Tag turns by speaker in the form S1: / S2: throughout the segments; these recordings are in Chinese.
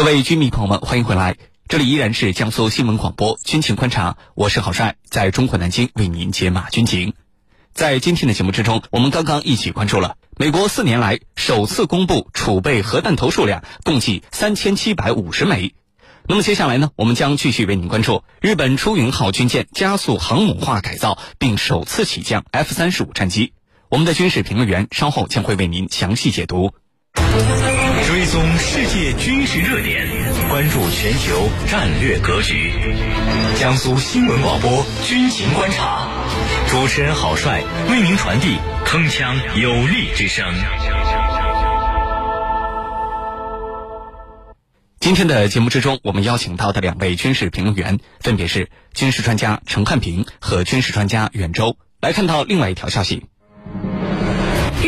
S1: 各位军迷朋友们，欢迎回来，这里依然是江苏新闻广播军情观察，我是郝帅，在中国南京为您解码军情。在今天的节目之中，我们刚刚一起关注了美国四年来首次公布储备核弹头数量共计三千七百五十枚。那么接下来呢，我们将继续为您关注日本出云号军舰加速航母化改造，并首次起降 F 三十五战机。我们的军事评论员稍后将会为您详细解读。
S2: 追踪世界军事热点，关注全球战略格局。江苏新闻广播军情观察，主持人郝帅为您传递铿锵有力之声。
S1: 今天的节目之中，我们邀请到的两位军事评论员分别是军事专家陈汉平和军事专家袁周。来看到另外一条消息。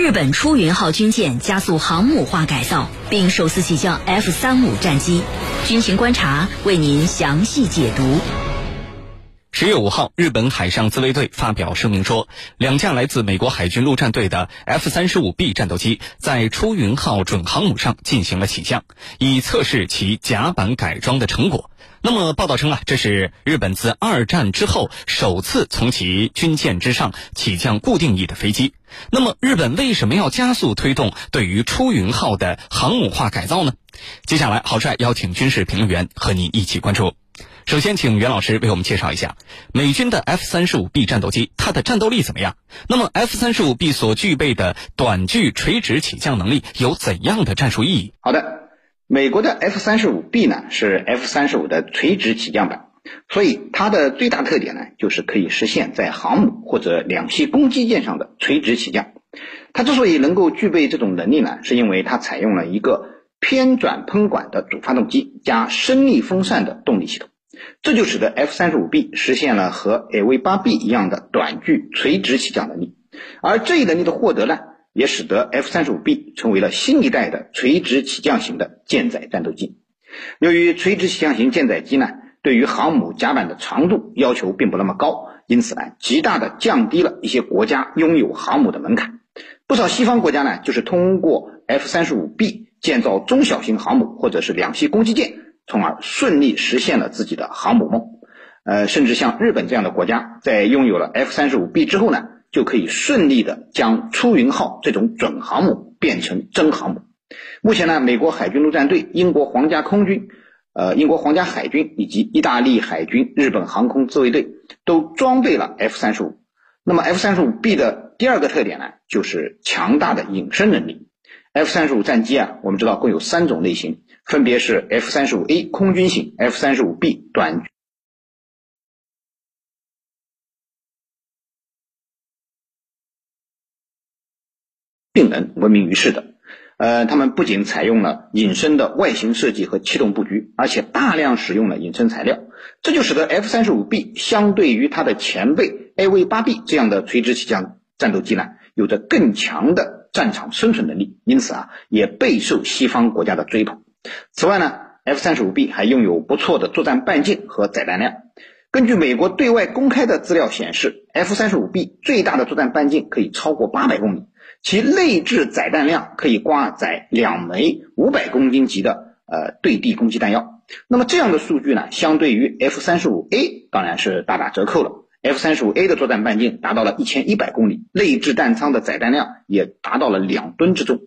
S3: 日本出云号军舰加速航母化改造，并首次起降 F 三五战机。军情观察为您详细解读。
S1: 十月五号，日本海上自卫队发表声明说，两架来自美国海军陆战队的 F 三十五 B 战斗机在出云号准航母上进行了起降，以测试其甲板改装的成果。那么，报道称啊，这是日本自二战之后首次从其军舰之上起降固定翼的飞机。那么，日本为什么要加速推动对于出云号的航母化改造呢？接下来，郝帅邀请军事评论员和您一起关注。首先，请袁老师为我们介绍一下美军的 F 三十五 B 战斗机，它的战斗力怎么样？那么，F 三十五 B 所具备的短距垂直起降能力有怎样的战术意义？
S4: 好的。美国的 F 三十五 B 呢是 F 三十五的垂直起降版，所以它的最大特点呢就是可以实现在航母或者两栖攻击舰上的垂直起降。它之所以能够具备这种能力呢，是因为它采用了一个偏转喷管的主发动机加升力风扇的动力系统，这就使得 F 三十五 B 实现了和 AV 八 B 一样的短距垂直起降能力。而这一能力的获得呢？也使得 F 三十五 B 成为了新一代的垂直起降型的舰载战斗机。由于垂直起降型舰载机呢，对于航母甲板的长度要求并不那么高，因此呢，极大的降低了一些国家拥有航母的门槛。不少西方国家呢，就是通过 F 三十五 B 建造中小型航母或者是两栖攻击舰，从而顺利实现了自己的航母梦。呃，甚至像日本这样的国家，在拥有了 F 三十五 B 之后呢？就可以顺利的将出云号这种准航母变成真航母。目前呢，美国海军陆战队、英国皇家空军、呃，英国皇家海军以及意大利海军、日本航空自卫队都装备了 F 三十五。那么 F 三十五 B 的第二个特点呢，就是强大的隐身能力。F 三十五战机啊，我们知道共有三种类型，分别是 F 三十五 A 空军型、F 三十五 B 短。并能闻名于世的，呃，他们不仅采用了隐身的外形设计和气动布局，而且大量使用了隐身材料，这就使得 F 三十五 B 相对于它的前辈 AV 八 B 这样的垂直起降战斗机呢，有着更强的战场生存能力，因此啊，也备受西方国家的追捧。此外呢，F 三十五 B 还拥有不错的作战半径和载弹量。根据美国对外公开的资料显示，F 三十五 B 最大的作战半径可以超过八百公里。其内置载弹量可以挂载两枚五百公斤级的呃对地攻击弹药，那么这样的数据呢，相对于 F 三十五 A 当然是大打折扣了。F 三十五 A 的作战半径达到了一千一百公里，内置弹仓的载弹量也达到了两吨之重。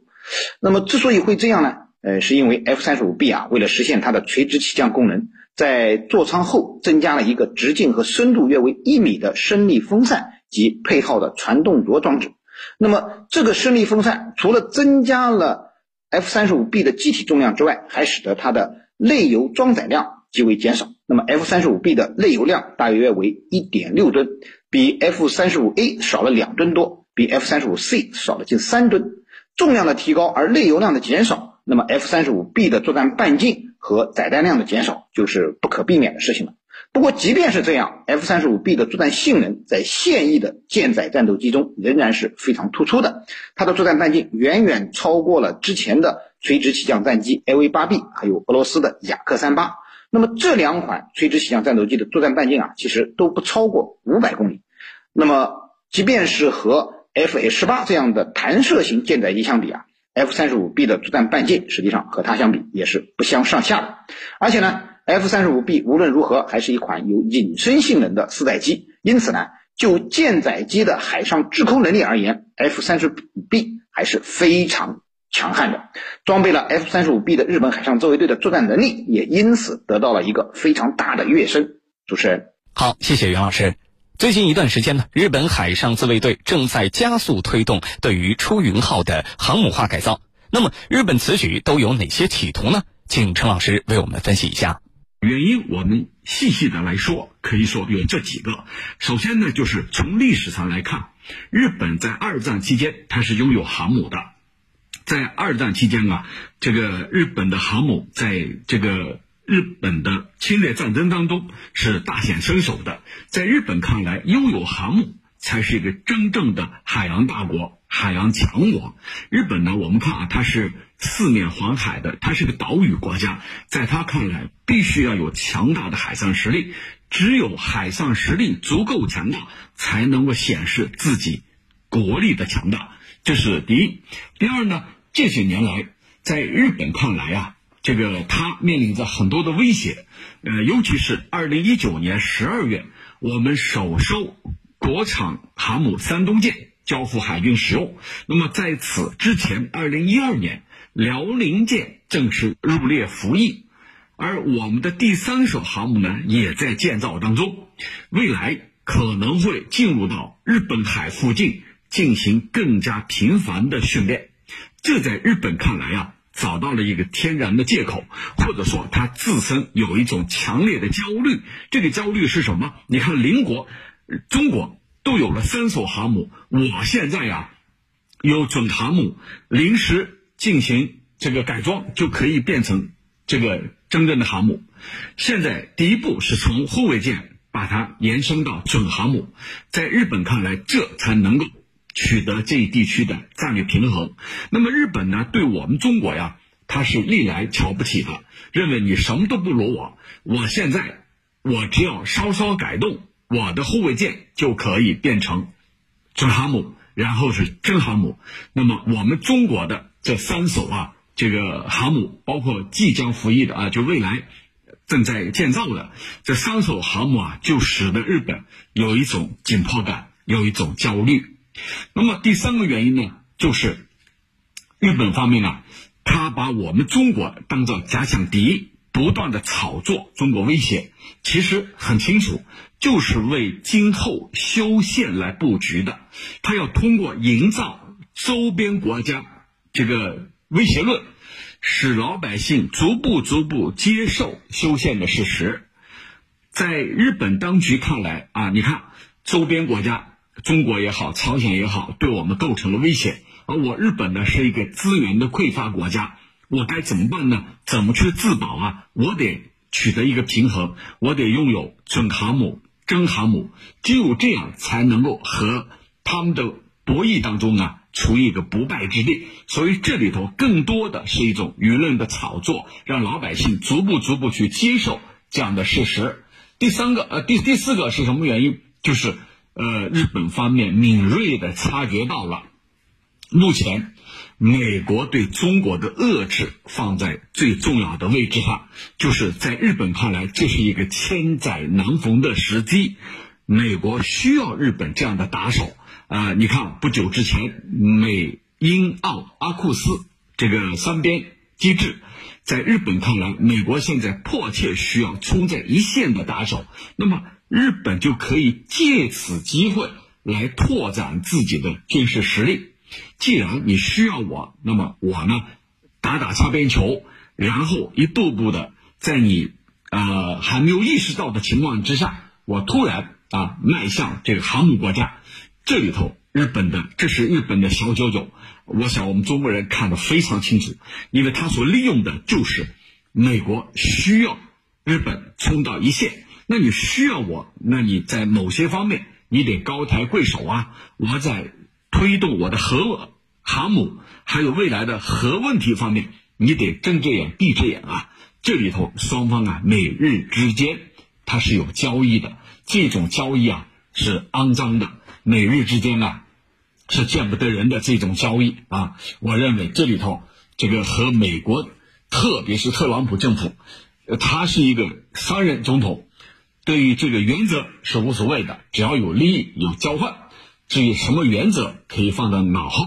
S4: 那么之所以会这样呢，呃，是因为 F 三十五 B 啊，为了实现它的垂直起降功能，在座舱后增加了一个直径和深度约为一米的升力风扇及配套的传动轴装置。那么，这个升力风扇除了增加了 F 三十五 B 的机体重量之外，还使得它的内油装载量极为减少。那么，F 三十五 B 的内油量大约为一点六吨，比 F 三十五 A 少了两吨多，比 F 三十五 C 少了近三吨。重量的提高而内油量的减少，那么 F 三十五 B 的作战半径和载弹量的减少就是不可避免的事情了。不过，即便是这样，F 三十五 B 的作战性能在现役的舰载战斗机中仍然是非常突出的。它的作战半径远远超过了之前的垂直起降战机 AV 八 B，还有俄罗斯的雅克三八。那么这两款垂直起降战斗机的作战半径啊，其实都不超过五百公里。那么，即便是和 F A 十八这样的弹射型舰载机相比啊 F 三十五 B 的作战半径实际上和它相比也是不相上下的。而且呢，F 三十五 B 无论如何还是一款有隐身性能的四载机，因此呢，就舰载机的海上制空能力而言，F 三十五 B 还是非常强悍的。装备了 F 三十五 B 的日本海上自卫队的作战能力也因此得到了一个非常大的跃升。主持人，
S1: 好，谢谢袁老师。最近一段时间呢，日本海上自卫队正在加速推动对于出云号的航母化改造。那么，日本此举都有哪些企图呢？请陈老师为我们分析一下。
S5: 原因我们细细的来说，可以说有这几个。首先呢，就是从历史上来看，日本在二战期间它是拥有航母的。在二战期间啊，这个日本的航母在这个。日本的侵略战争当中是大显身手的，在日本看来，拥有航母才是一个真正的海洋大国、海洋强国。日本呢，我们看啊，它是四面环海的，它是个岛屿国家，在他看来，必须要有强大的海上实力，只有海上实力足够强大，才能够显示自己国力的强大。这是第一。第二呢，这些年来，在日本看来啊。这个它面临着很多的威胁，呃，尤其是二零一九年十二月，我们首艘国产航母山东舰交付海军使用。那么在此之前，二零一二年辽宁舰正式入列服役，而我们的第三艘航母呢，也在建造当中，未来可能会进入到日本海附近进行更加频繁的训练。这在日本看来啊。找到了一个天然的借口，或者说他自身有一种强烈的焦虑。这个焦虑是什么？你看邻国中国都有了三艘航母，我现在呀有准航母，临时进行这个改装就可以变成这个真正的航母。现在第一步是从护卫舰把它延伸到准航母，在日本看来，这才能够。取得这一地区的战略平衡，那么日本呢？对我们中国呀，他是历来瞧不起的，认为你什么都不如我。我现在，我只要稍稍改动，我的护卫舰就可以变成准航母，然后是真航母。那么我们中国的这三艘啊，这个航母，包括即将服役的啊，就未来正在建造的这三艘航母啊，就使得日本有一种紧迫感，有一种焦虑。那么第三个原因呢，就是日本方面啊，他把我们中国当做假想敌，不断的炒作中国威胁，其实很清楚，就是为今后修宪来布局的。他要通过营造周边国家这个威胁论，使老百姓逐步逐步接受修宪的事实。在日本当局看来啊，你看周边国家。中国也好，朝鲜也好，对我们构成了威胁。而我日本呢，是一个资源的匮乏国家，我该怎么办呢？怎么去自保啊？我得取得一个平衡，我得拥有准航母、真航母，只有这样才能够和他们的博弈当中啊，处于一个不败之地。所以这里头更多的是一种舆论的炒作，让老百姓逐步逐步去接受这样的事实。第三个，呃，第第四个是什么原因？就是。呃，日本方面敏锐的察觉到了，目前美国对中国的遏制放在最重要的位置上，就是在日本看来，这是一个千载难逢的时机，美国需要日本这样的打手啊！你看，不久之前，美英澳阿库斯这个三边机制，在日本看来，美国现在迫切需要冲在一线的打手，那么。日本就可以借此机会来拓展自己的军事实力。既然你需要我，那么我呢，打打擦边球，然后一步步的在你呃还没有意识到的情况之下，我突然啊迈向这个航母国家。这里头日本的这是日本的小九九，我想我们中国人看得非常清楚，因为他所利用的就是美国需要日本冲到一线。那你需要我，那你在某些方面你得高抬贵手啊！我在推动我的核航母，还有未来的核问题方面，你得睁只眼闭只眼啊！这里头双方啊，美日之间它是有交易的，这种交易啊是肮脏的。美日之间啊，是见不得人的这种交易啊！我认为这里头这个和美国，特别是特朗普政府，他是一个商人总统，对于这个原则是无所谓的，只要有利益有交换，至于什么原则可以放到脑后。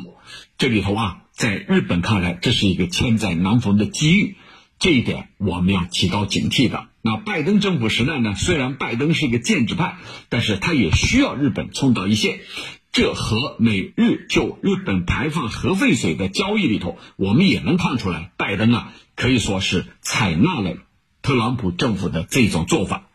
S5: 这里头啊，在日本看来，这是一个千载难逢的机遇，这一点我们要提高警惕的。那拜登政府时代呢？虽然拜登是一个建制派，但是他也需要日本冲到一线。这和美日就日本排放核废水的交易里头，我们也能看出来，拜登啊可以说是采纳了特朗普政府的这种做法。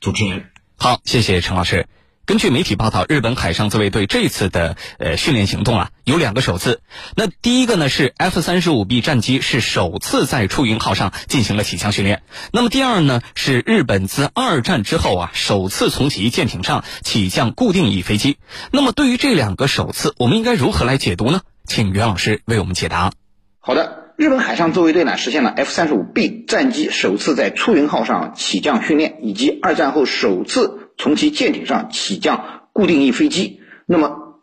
S5: 主持人，
S1: 好，谢谢陈老师。根据媒体报道，日本海上自卫队这次的呃训练行动啊，有两个首次。那第一个呢是 F 三十五 B 战机是首次在出云号上进行了起降训练。那么第二呢是日本自二战之后啊，首次从其舰艇上起降固定翼飞机。那么对于这两个首次，我们应该如何来解读呢？请袁老师为我们解答。
S4: 好的，日本海上自卫队呢实现了 F 三十五 B 战机首次在出云号上起降训练，以及二战后首次。从其舰艇上起降固定翼飞机，那么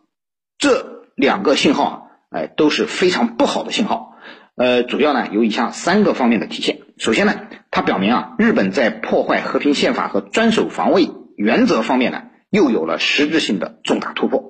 S4: 这两个信号啊，哎都是非常不好的信号。呃，主要呢有以下三个方面的体现。首先呢，它表明啊，日本在破坏和平宪法和专守防卫原则方面呢，又有了实质性的重大突破。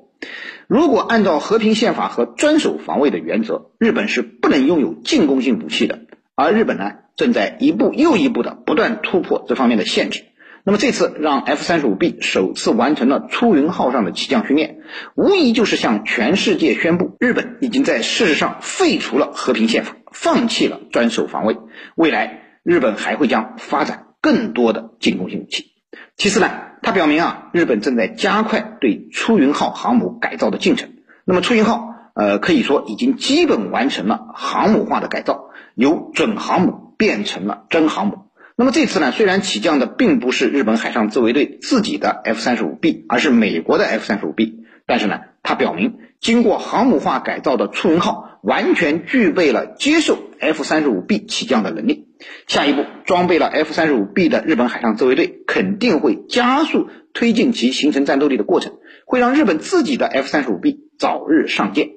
S4: 如果按照和平宪法和专守防卫的原则，日本是不能拥有进攻性武器的，而日本呢，正在一步又一步的不断突破这方面的限制。那么这次让 F 三十五 B 首次完成了出云号上的起降训练，无疑就是向全世界宣布，日本已经在事实上废除了和平宪法，放弃了专守防卫。未来日本还会将发展更多的进攻性武器。其次呢，它表明啊，日本正在加快对出云号航母改造的进程。那么出云号，呃，可以说已经基本完成了航母化的改造，由准航母变成了真航母。那么这次呢，虽然起降的并不是日本海上自卫队自己的 F 三十五 B，而是美国的 F 三十五 B，但是呢，它表明经过航母化改造的出云号完全具备了接受 F 三十五 B 起降的能力。下一步，装备了 F 三十五 B 的日本海上自卫队肯定会加速推进其形成战斗力的过程，会让日本自己的 F 三十五 B 早日上舰。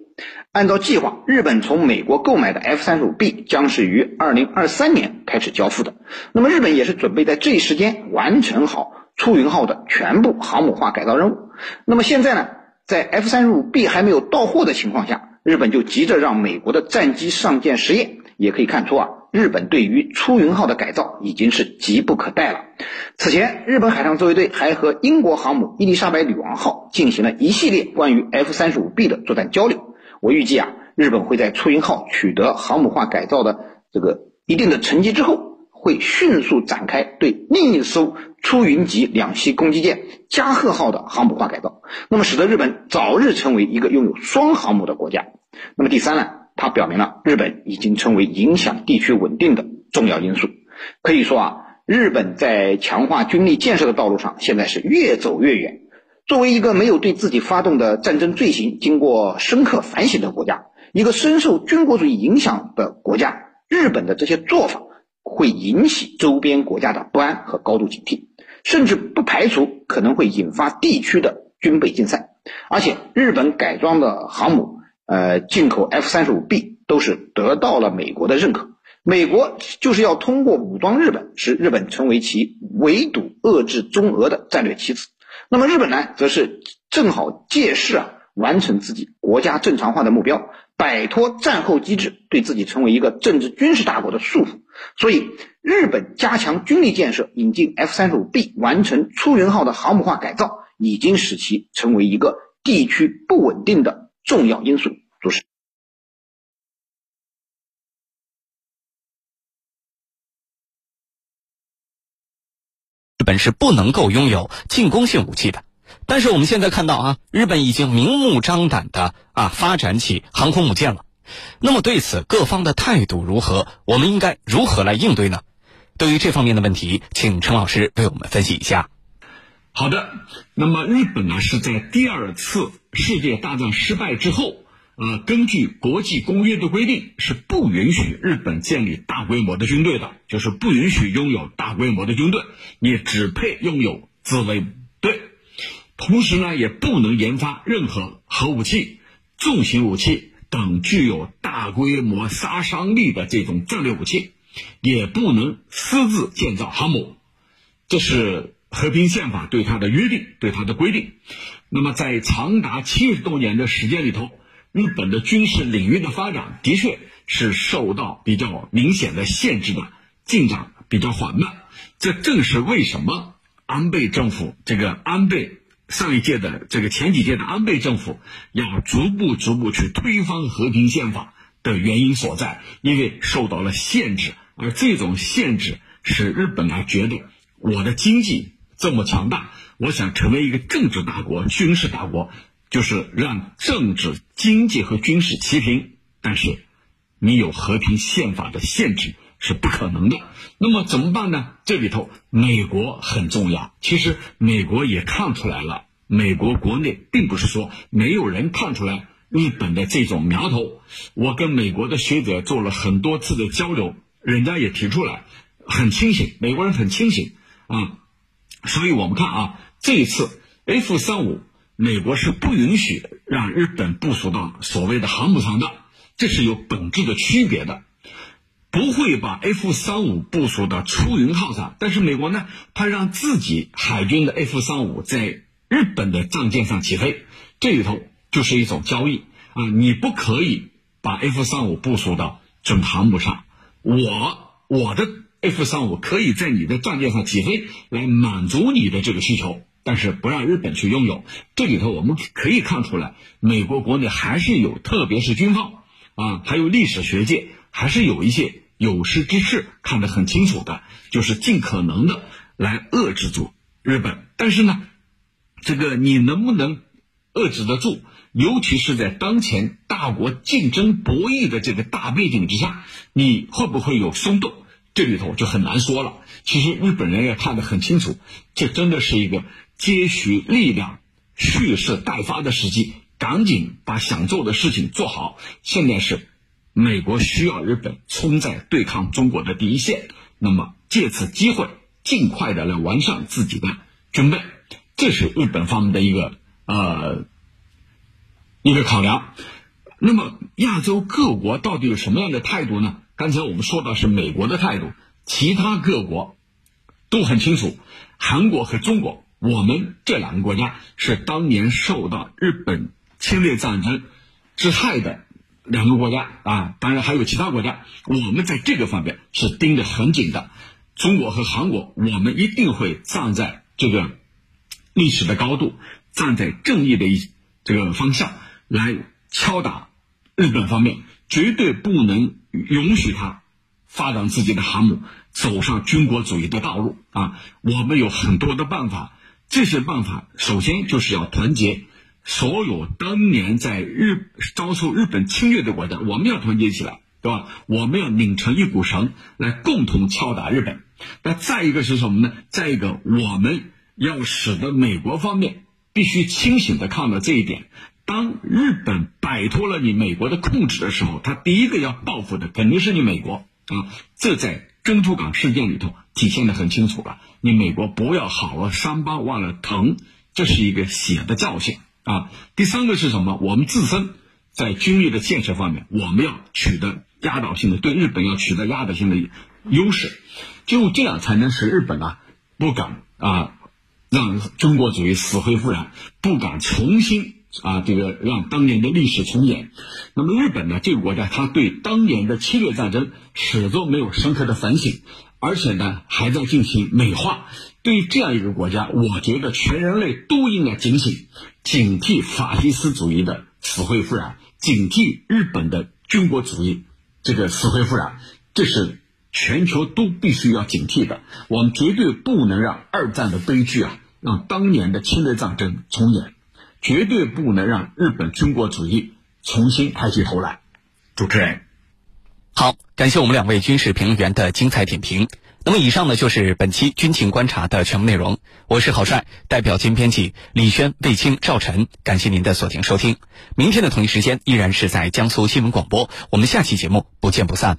S4: 按照计划，日本从美国购买的 F 三十五 B 将是于二零二三年开始交付的。那么，日本也是准备在这一时间完成好出云号的全部航母化改造任务。那么现在呢，在 F 三十五 B 还没有到货的情况下，日本就急着让美国的战机上舰实验。也可以看出啊，日本对于出云号的改造已经是急不可待了。此前，日本海上自卫队还和英国航母伊丽莎白女王号进行了一系列关于 F 三十五 B 的作战交流。我预计啊，日本会在出云号取得航母化改造的这个一定的成绩之后，会迅速展开对另一艘出云级两栖攻击舰加贺号的航母化改造，那么使得日本早日成为一个拥有双航母的国家。那么第三呢，它表明了日本已经成为影响地区稳定的重要因素。可以说啊，日本在强化军力建设的道路上，现在是越走越远。作为一个没有对自己发动的战争罪行经过深刻反省的国家，一个深受军国主义影响的国家，日本的这些做法会引起周边国家的不安和高度警惕，甚至不排除可能会引发地区的军备竞赛。而且，日本改装的航母，呃，进口 F 三十五 B 都是得到了美国的认可。美国就是要通过武装日本，使日本成为其围堵遏制中俄的战略棋子。那么日本呢，则是正好借势啊，完成自己国家正常化的目标，摆脱战后机制对自己成为一个政治军事大国的束缚。所以，日本加强军力建设，引进 F 三十五 B，完成出云号的航母化改造，已经使其成为一个地区不稳定的重要因素。
S1: 日本是不能够拥有进攻性武器的，但是我们现在看到啊，日本已经明目张胆的啊发展起航空母舰了。那么对此各方的态度如何？我们应该如何来应对呢？对于这方面的问题，请陈老师为我们分析一下。
S5: 好的，那么日本呢是在第二次世界大战失败之后。呃，根据国际公约的规定，是不允许日本建立大规模的军队的，就是不允许拥有大规模的军队，你只配拥有自卫队。同时呢，也不能研发任何核武器，重型武器等具有大规模杀伤力的这种战略武器，也不能私自建造航母。这是和平宪法对它的约定，对它的规定。那么，在长达七十多年的时间里头，日本的军事领域的发展的确是受到比较明显的限制的，进展比较缓慢。这正是为什么安倍政府这个安倍上一届的这个前几届的安倍政府要逐步逐步去推翻和平宪法的原因所在，因为受到了限制，而这种限制使日本啊觉得我的经济这么强大，我想成为一个政治大国、军事大国。就是让政治、经济和军事齐平，但是你有和平宪法的限制是不可能的。那么怎么办呢？这里头美国很重要。其实美国也看出来了，美国国内并不是说没有人看出来日本的这种苗头。我跟美国的学者做了很多次的交流，人家也提出来，很清醒，美国人很清醒啊。所以我们看啊，这一次 F 三五。美国是不允许让日本部署到所谓的航母上的，这是有本质的区别的。不会把 F 三五部署到出云号上，但是美国呢，他让自己海军的 F 三五在日本的战舰上起飞，这里头就是一种交易啊！你不可以把 F 三五部署到准航母上，我我的 F 三五可以在你的战舰上起飞，来满足你的这个需求。但是不让日本去拥有，这里头我们可以看出来，美国国内还是有，特别是军方啊，还有历史学界，还是有一些有识之士看得很清楚的，就是尽可能的来遏制住日本。但是呢，这个你能不能遏制得住？尤其是在当前大国竞争博弈的这个大背景之下，你会不会有松动？这里头就很难说了。其实日本人也看得很清楚，这真的是一个。接续力量蓄势待发的时机，赶紧把想做的事情做好。现在是美国需要日本冲在对抗中国的第一线，那么借此机会尽快的来完善自己的军备，这是日本方面的一个呃一个考量。那么亚洲各国到底有什么样的态度呢？刚才我们说到是美国的态度，其他各国都很清楚，韩国和中国。我们这两个国家是当年受到日本侵略战争之害的两个国家啊，当然还有其他国家。我们在这个方面是盯得很紧的。中国和韩国，我们一定会站在这个历史的高度，站在正义的一这个方向来敲打日本方面，绝对不能允许他发展自己的航母，走上军国主义的道路啊！我们有很多的办法。这些办法，首先就是要团结所有当年在日遭受日本侵略的国家，我们要团结起来，对吧？我们要拧成一股绳，来共同敲打日本。那再一个是什么呢？再一个，我们要使得美国方面必须清醒的看到这一点：当日本摆脱了你美国的控制的时候，他第一个要报复的肯定是你美国啊！这在珍珠港事件里头体现的很清楚了。你美国不要好了伤疤忘了疼，这是一个血的教训啊！第三个是什么？我们自身在军力的建设方面，我们要取得压倒性的对日本要取得压倒性的优势，就这样才能使日本啊不敢啊让中国主义死灰复燃，不敢重新啊这个让当年的历史重演。那么日本呢这个国家，它对当年的侵略战争始终没有深刻的反省。而且呢，还在进行美化。对于这样一个国家，我觉得全人类都应该警醒，警惕法西斯主义的死灰复燃，警惕日本的军国主义这个死灰复燃，这是全球都必须要警惕的。我们绝对不能让二战的悲剧啊，让当年的侵略战争重演，绝对不能让日本军国主义重新抬起头来。主持人。
S1: 好，感谢我们两位军事评论员的精彩点评。那么，以上呢就是本期军情观察的全部内容。我是郝帅，代表兼编辑李轩、魏青、赵晨，感谢您的锁定收听。明天的同一时间依然是在江苏新闻广播，我们下期节目不见不散。